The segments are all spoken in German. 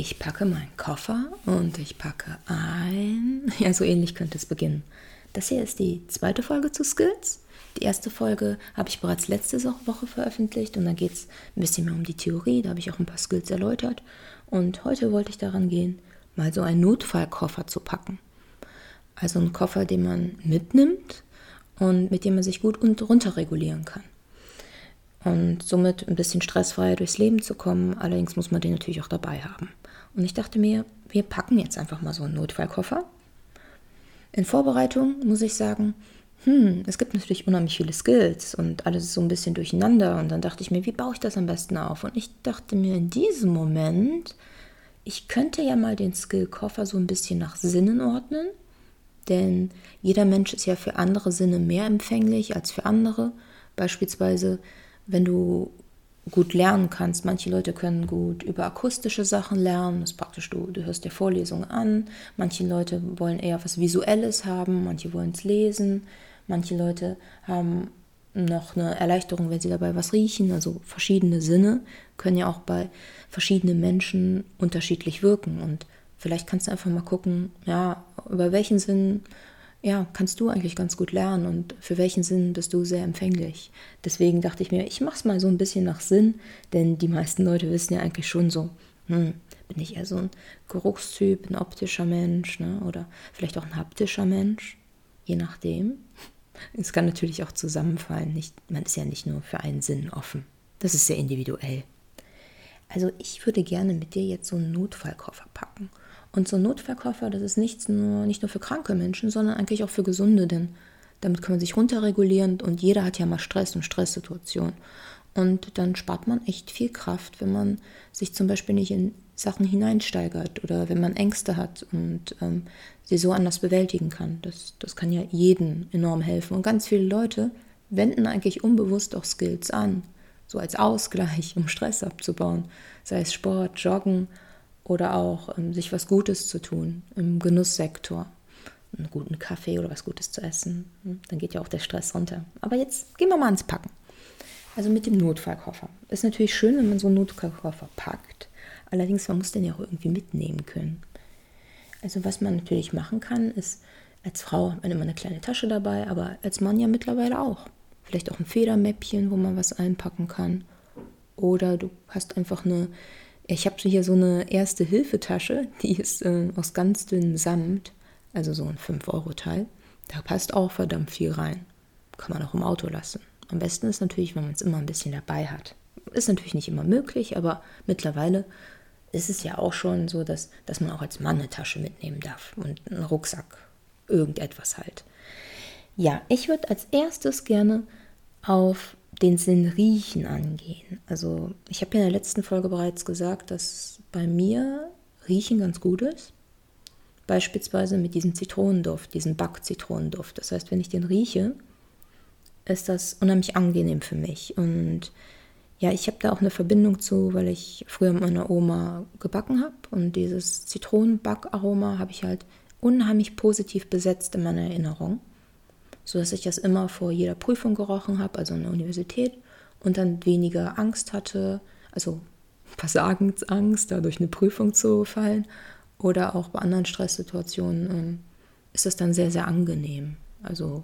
Ich packe meinen Koffer und ich packe ein. Ja, so ähnlich könnte es beginnen. Das hier ist die zweite Folge zu Skills. Die erste Folge habe ich bereits letzte Woche veröffentlicht und da geht es ein bisschen mehr um die Theorie. Da habe ich auch ein paar Skills erläutert. Und heute wollte ich daran gehen, mal so einen Notfallkoffer zu packen. Also einen Koffer, den man mitnimmt und mit dem man sich gut und runterregulieren kann. Und somit ein bisschen stressfreier durchs Leben zu kommen. Allerdings muss man den natürlich auch dabei haben. Und ich dachte mir, wir packen jetzt einfach mal so einen Notfallkoffer. In Vorbereitung muss ich sagen, hm, es gibt natürlich unheimlich viele Skills und alles ist so ein bisschen durcheinander. Und dann dachte ich mir, wie baue ich das am besten auf? Und ich dachte mir in diesem Moment, ich könnte ja mal den Skill-Koffer so ein bisschen nach Sinnen ordnen. Denn jeder Mensch ist ja für andere Sinne mehr empfänglich als für andere. Beispielsweise, wenn du gut lernen kannst. Manche Leute können gut über akustische Sachen lernen, das ist praktisch, du, du hörst dir Vorlesungen an. Manche Leute wollen eher was Visuelles haben, manche wollen es lesen. Manche Leute haben noch eine Erleichterung, wenn sie dabei was riechen. Also verschiedene Sinne können ja auch bei verschiedenen Menschen unterschiedlich wirken. Und vielleicht kannst du einfach mal gucken, ja, über welchen Sinn ja, kannst du eigentlich ganz gut lernen und für welchen Sinn bist du sehr empfänglich. Deswegen dachte ich mir, ich mache es mal so ein bisschen nach Sinn, denn die meisten Leute wissen ja eigentlich schon so, hm, bin ich eher so ein Geruchstyp, ein optischer Mensch ne? oder vielleicht auch ein haptischer Mensch, je nachdem. Es kann natürlich auch zusammenfallen. Nicht, man ist ja nicht nur für einen Sinn offen. Das ist sehr individuell. Also ich würde gerne mit dir jetzt so einen Notfallkoffer packen. Und so Notfallkoffer, das ist nichts nur, nicht nur für kranke Menschen, sondern eigentlich auch für gesunde, denn damit kann man sich runterregulieren und jeder hat ja mal Stress und Stresssituationen. Und dann spart man echt viel Kraft, wenn man sich zum Beispiel nicht in Sachen hineinsteigert oder wenn man Ängste hat und ähm, sie so anders bewältigen kann. Das, das kann ja jedem enorm helfen. Und ganz viele Leute wenden eigentlich unbewusst auch Skills an, so als Ausgleich, um Stress abzubauen. Sei es Sport, Joggen oder auch ähm, sich was Gutes zu tun im Genusssektor. Einen guten Kaffee oder was Gutes zu essen. Hm, dann geht ja auch der Stress runter. Aber jetzt gehen wir mal ans Packen. Also mit dem Notfallkoffer. Ist natürlich schön, wenn man so einen Notfallkoffer packt. Allerdings, man muss den ja auch irgendwie mitnehmen können. Also was man natürlich machen kann, ist, als Frau hat man immer eine kleine Tasche dabei, aber als Mann ja mittlerweile auch. Vielleicht auch ein Federmäppchen, wo man was einpacken kann. Oder du hast einfach eine, ich habe hier so eine erste Hilfetasche, die ist äh, aus ganz dünnem Samt, also so ein 5-Euro-Teil. Da passt auch verdammt viel rein. Kann man auch im Auto lassen. Am besten ist natürlich, wenn man es immer ein bisschen dabei hat. Ist natürlich nicht immer möglich, aber mittlerweile ist es ja auch schon so, dass, dass man auch als Mann eine Tasche mitnehmen darf und einen Rucksack, irgendetwas halt. Ja, ich würde als erstes gerne auf den Sinn Riechen angehen. Also ich habe ja in der letzten Folge bereits gesagt, dass bei mir Riechen ganz gut ist. Beispielsweise mit diesem Zitronenduft, diesem Backzitronenduft. Das heißt, wenn ich den rieche, ist das unheimlich angenehm für mich. Und ja, ich habe da auch eine Verbindung zu, weil ich früher mit meiner Oma gebacken habe und dieses Zitronenbackaroma habe ich halt unheimlich positiv besetzt in meiner Erinnerung, so dass ich das immer vor jeder Prüfung gerochen habe, also in der Universität und dann weniger Angst hatte, also Versagensangst, da durch eine Prüfung zu fallen oder auch bei anderen Stresssituationen ähm, ist das dann sehr, sehr angenehm. Also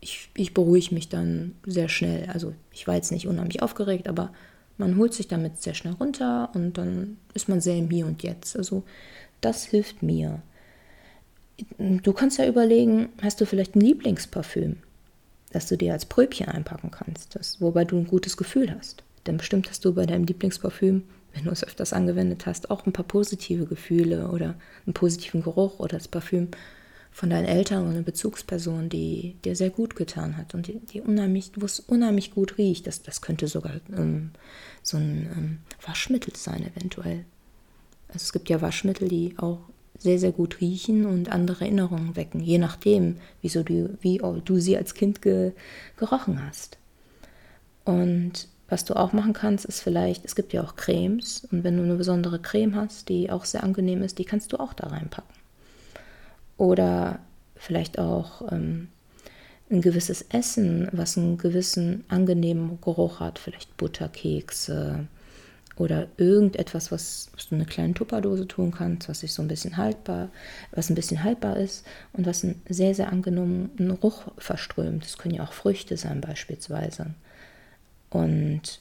ich, ich beruhige mich dann sehr schnell. Also ich war jetzt nicht unheimlich aufgeregt, aber man holt sich damit sehr schnell runter und dann ist man sehr im Hier und Jetzt. Also das hilft mir. Du kannst ja überlegen, hast du vielleicht ein Lieblingsparfüm, das du dir als Pröbchen einpacken kannst, das, wobei du ein gutes Gefühl hast. Denn bestimmt hast du bei deinem Lieblingsparfüm, wenn du es öfters angewendet hast, auch ein paar positive Gefühle oder einen positiven Geruch oder das Parfüm von deinen Eltern oder eine Bezugsperson, die dir sehr gut getan hat und die, die unheimlich, wo es unheimlich gut riecht. Das, das könnte sogar ähm, so ein ähm, Waschmittel sein, eventuell. Also es gibt ja Waschmittel, die auch sehr, sehr gut riechen und andere Erinnerungen wecken, je nachdem, wieso du, wie du sie als Kind ge, gerochen hast. Und was du auch machen kannst, ist vielleicht, es gibt ja auch Cremes und wenn du eine besondere Creme hast, die auch sehr angenehm ist, die kannst du auch da reinpacken. Oder vielleicht auch ähm, ein gewisses Essen, was einen gewissen angenehmen Geruch hat, vielleicht Butterkekse oder irgendetwas, was, was du in eine kleine Tupperdose tun kannst, was sich so ein bisschen haltbar, was ein bisschen haltbar ist und was einen sehr, sehr angenommen Ruch verströmt. Das können ja auch Früchte sein beispielsweise. Und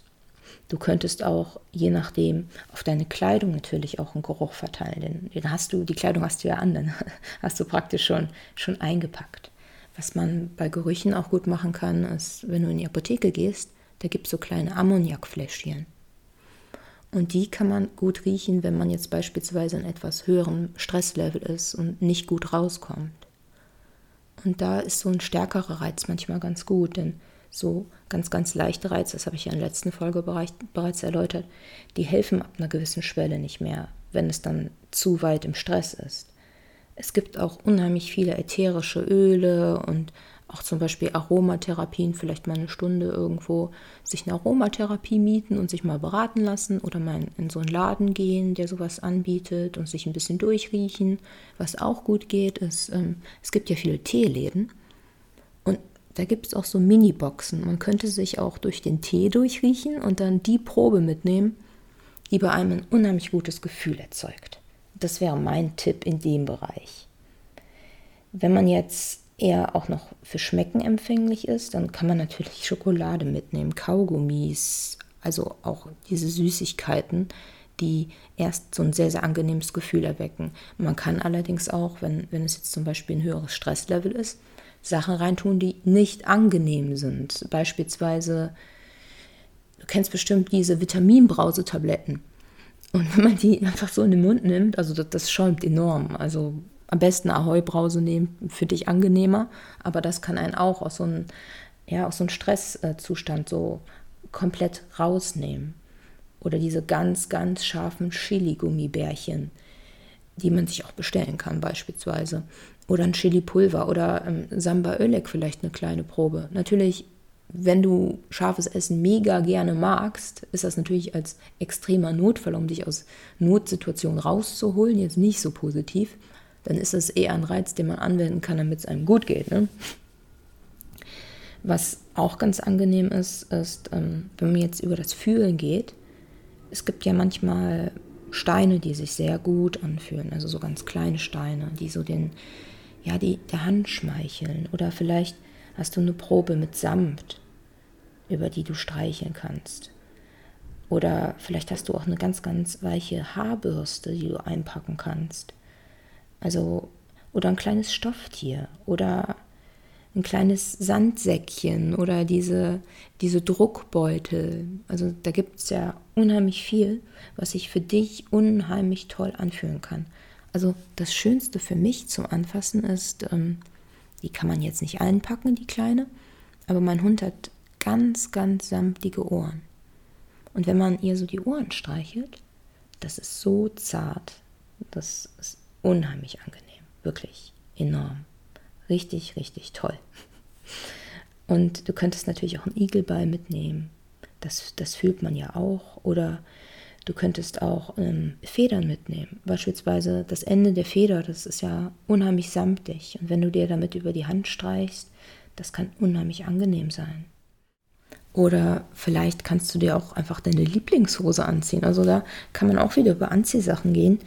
du könntest auch, je nachdem, auf deine Kleidung natürlich auch einen Geruch verteilen. Den hast du, die Kleidung hast du ja an, dann hast du praktisch schon, schon eingepackt. Was man bei Gerüchen auch gut machen kann, ist, wenn du in die Apotheke gehst, da gibt es so kleine Ammoniakfläschchen. Und die kann man gut riechen, wenn man jetzt beispielsweise in etwas höherem Stresslevel ist und nicht gut rauskommt. Und da ist so ein stärkerer Reiz manchmal ganz gut, denn so ganz, ganz leichte Reize, das habe ich ja in der letzten Folge bereits erläutert, die helfen ab einer gewissen Schwelle nicht mehr, wenn es dann zu weit im Stress ist. Es gibt auch unheimlich viele ätherische Öle und auch zum Beispiel Aromatherapien, vielleicht mal eine Stunde irgendwo sich eine Aromatherapie mieten und sich mal beraten lassen oder mal in so einen Laden gehen, der sowas anbietet und sich ein bisschen durchriechen. Was auch gut geht, ist, ähm, es gibt ja viele Teeläden und da gibt es auch so Mini-Boxen. Man könnte sich auch durch den Tee durchriechen und dann die Probe mitnehmen, die bei einem ein unheimlich gutes Gefühl erzeugt. Das wäre mein Tipp in dem Bereich. Wenn man jetzt eher auch noch für Schmecken empfänglich ist, dann kann man natürlich Schokolade mitnehmen, Kaugummis, also auch diese Süßigkeiten, die erst so ein sehr, sehr angenehmes Gefühl erwecken. Man kann allerdings auch, wenn, wenn es jetzt zum Beispiel ein höheres Stresslevel ist, Sachen reintun, die nicht angenehm sind. Beispielsweise, du kennst bestimmt diese Vitaminbrausetabletten. Und wenn man die einfach so in den Mund nimmt, also das, das schäumt enorm. Also am besten Ahoi-Brause nehmen, für dich angenehmer. Aber das kann einen auch aus so einem, ja, so einem Stresszustand so komplett rausnehmen. Oder diese ganz, ganz scharfen Chili-Gummibärchen, die man sich auch bestellen kann beispielsweise. Oder ein Chili-Pulver oder ähm, Samba Ölek vielleicht eine kleine Probe. Natürlich, wenn du scharfes Essen mega gerne magst, ist das natürlich als extremer Notfall, um dich aus Notsituationen rauszuholen, jetzt nicht so positiv dann ist es eher ein Reiz, den man anwenden kann, damit es einem gut geht. Ne? Was auch ganz angenehm ist, ist, ähm, wenn man jetzt über das Fühlen geht, es gibt ja manchmal Steine, die sich sehr gut anfühlen, also so ganz kleine Steine, die so den, ja, die der Hand schmeicheln. Oder vielleicht hast du eine Probe mit Samt, über die du streicheln kannst. Oder vielleicht hast du auch eine ganz, ganz weiche Haarbürste, die du einpacken kannst. Also, oder ein kleines Stofftier oder ein kleines Sandsäckchen oder diese, diese Druckbeutel. Also da gibt es ja unheimlich viel, was sich für dich unheimlich toll anfühlen kann. Also das Schönste für mich zum Anfassen ist, ähm, die kann man jetzt nicht einpacken, die kleine, aber mein Hund hat ganz, ganz samtige Ohren. Und wenn man ihr so die Ohren streichelt, das ist so zart. Das ist unheimlich angenehm, wirklich enorm. Richtig, richtig toll. Und du könntest natürlich auch einen Igelball mitnehmen. Das, das fühlt man ja auch. Oder du könntest auch ähm, Federn mitnehmen. Beispielsweise das Ende der Feder, das ist ja unheimlich samtig. Und wenn du dir damit über die Hand streichst, das kann unheimlich angenehm sein. Oder vielleicht kannst du dir auch einfach deine Lieblingshose anziehen. Also da kann man auch wieder über Anziehsachen gehen.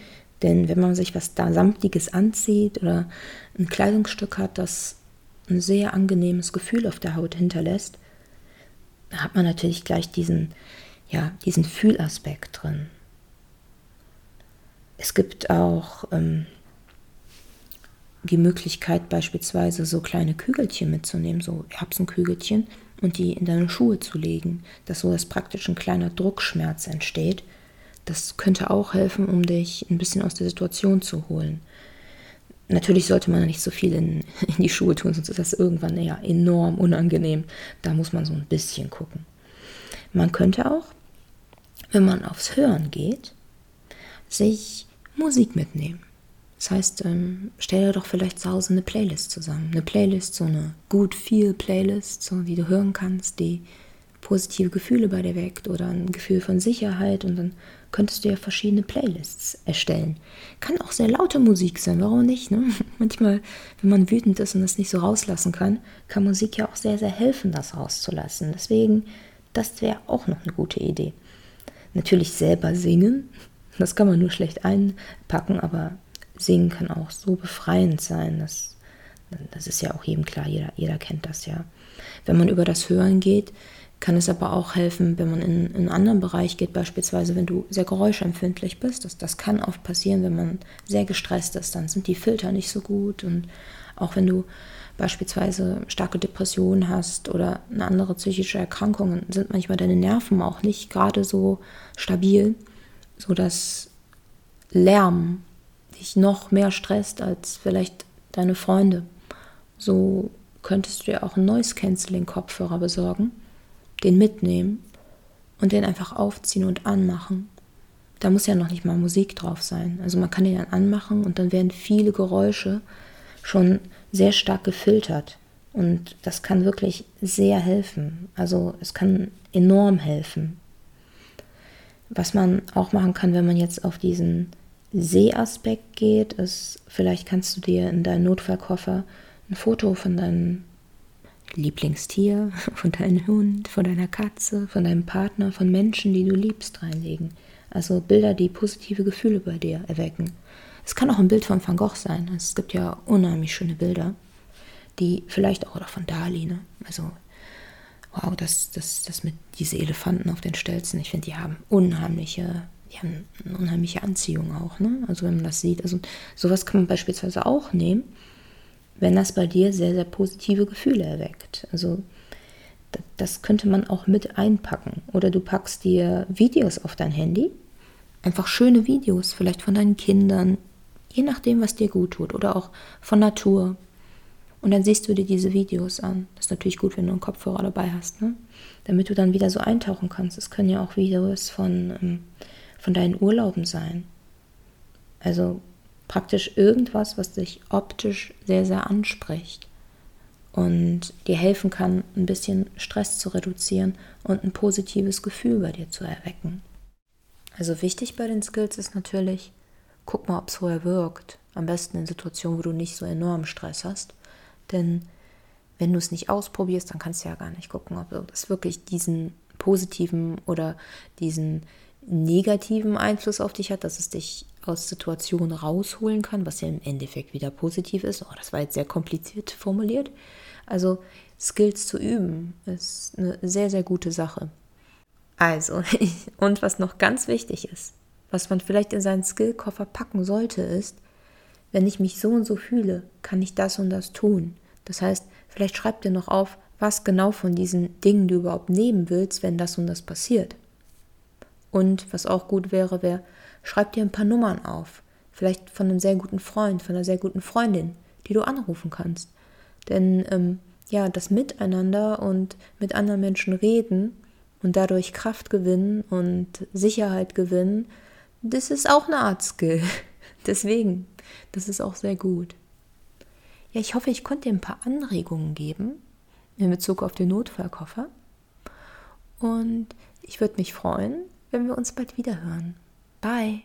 Denn wenn man sich was da Samtiges anzieht oder ein Kleidungsstück hat, das ein sehr angenehmes Gefühl auf der Haut hinterlässt, hat man natürlich gleich diesen, ja, diesen Fühlaspekt drin. Es gibt auch ähm, die Möglichkeit, beispielsweise so kleine Kügelchen mitzunehmen, so Erbsenkügelchen, und die in deine Schuhe zu legen, dass so dass praktisch ein kleiner Druckschmerz entsteht das könnte auch helfen, um dich ein bisschen aus der Situation zu holen. Natürlich sollte man nicht so viel in, in die Schuhe tun, sonst ist das irgendwann ja enorm unangenehm. Da muss man so ein bisschen gucken. Man könnte auch, wenn man aufs Hören geht, sich Musik mitnehmen. Das heißt, ähm, stell dir doch vielleicht zu Hause eine Playlist zusammen. Eine Playlist, so eine Good Feel Playlist, so die du hören kannst, die positive Gefühle bei dir weckt oder ein Gefühl von Sicherheit und dann könntest du ja verschiedene Playlists erstellen. Kann auch sehr laute Musik sein, warum nicht? Ne? Manchmal, wenn man wütend ist und das nicht so rauslassen kann, kann Musik ja auch sehr, sehr helfen, das rauszulassen. Deswegen, das wäre auch noch eine gute Idee. Natürlich selber singen, das kann man nur schlecht einpacken, aber singen kann auch so befreiend sein. Das, das ist ja auch jedem klar, jeder, jeder kennt das ja. Wenn man über das Hören geht, kann es aber auch helfen, wenn man in, in einen anderen Bereich geht, beispielsweise wenn du sehr geräuschempfindlich bist. Das, das kann oft passieren, wenn man sehr gestresst ist, dann sind die Filter nicht so gut. Und auch wenn du beispielsweise starke Depressionen hast oder eine andere psychische Erkrankung, sind manchmal deine Nerven auch nicht gerade so stabil, sodass Lärm dich noch mehr stresst als vielleicht deine Freunde. So könntest du dir auch einen Noise-Canceling-Kopfhörer besorgen den mitnehmen und den einfach aufziehen und anmachen. Da muss ja noch nicht mal Musik drauf sein. Also man kann den dann anmachen und dann werden viele Geräusche schon sehr stark gefiltert. Und das kann wirklich sehr helfen. Also es kann enorm helfen. Was man auch machen kann, wenn man jetzt auf diesen Sehaspekt geht, ist, vielleicht kannst du dir in deinen Notfallkoffer ein Foto von deinem Lieblingstier, von deinem Hund, von deiner Katze, von deinem Partner, von Menschen, die du liebst, reinlegen. Also Bilder, die positive Gefühle bei dir erwecken. Es kann auch ein Bild von Van Gogh sein. Es gibt ja unheimlich schöne Bilder, die vielleicht auch oder von Dali, ne? Also wow, das, das, das mit diese Elefanten auf den Stelzen, ich finde, die haben unheimliche, die haben eine unheimliche Anziehung auch, ne? Also wenn man das sieht. Also sowas kann man beispielsweise auch nehmen wenn das bei dir sehr, sehr positive Gefühle erweckt. Also das könnte man auch mit einpacken. Oder du packst dir Videos auf dein Handy, einfach schöne Videos, vielleicht von deinen Kindern, je nachdem, was dir gut tut, oder auch von Natur. Und dann siehst du dir diese Videos an. Das ist natürlich gut, wenn du einen Kopfhörer dabei hast, ne? damit du dann wieder so eintauchen kannst. Es können ja auch Videos von, ähm, von deinen Urlauben sein. Also praktisch irgendwas, was dich optisch sehr, sehr anspricht und dir helfen kann, ein bisschen Stress zu reduzieren und ein positives Gefühl bei dir zu erwecken. Also wichtig bei den Skills ist natürlich, guck mal, ob es vorher wirkt. Am besten in Situationen, wo du nicht so enorm Stress hast. Denn wenn du es nicht ausprobierst, dann kannst du ja gar nicht gucken, ob es wirklich diesen positiven oder diesen negativen Einfluss auf dich hat, dass es dich aus Situationen rausholen kann, was ja im Endeffekt wieder positiv ist. Oh, das war jetzt sehr kompliziert formuliert. Also Skills zu üben ist eine sehr, sehr gute Sache. Also, und was noch ganz wichtig ist, was man vielleicht in seinen Skillkoffer packen sollte, ist, wenn ich mich so und so fühle, kann ich das und das tun. Das heißt, vielleicht schreib dir noch auf, was genau von diesen Dingen du überhaupt nehmen willst, wenn das und das passiert. Und was auch gut wäre, wäre, schreib dir ein paar Nummern auf. Vielleicht von einem sehr guten Freund, von einer sehr guten Freundin, die du anrufen kannst. Denn ähm, ja, das Miteinander und mit anderen Menschen reden und dadurch Kraft gewinnen und Sicherheit gewinnen, das ist auch eine Art Skill. Deswegen, das ist auch sehr gut. Ja, ich hoffe, ich konnte dir ein paar Anregungen geben in Bezug auf den Notfallkoffer. Und ich würde mich freuen, wenn wir uns bald wieder hören. Bye.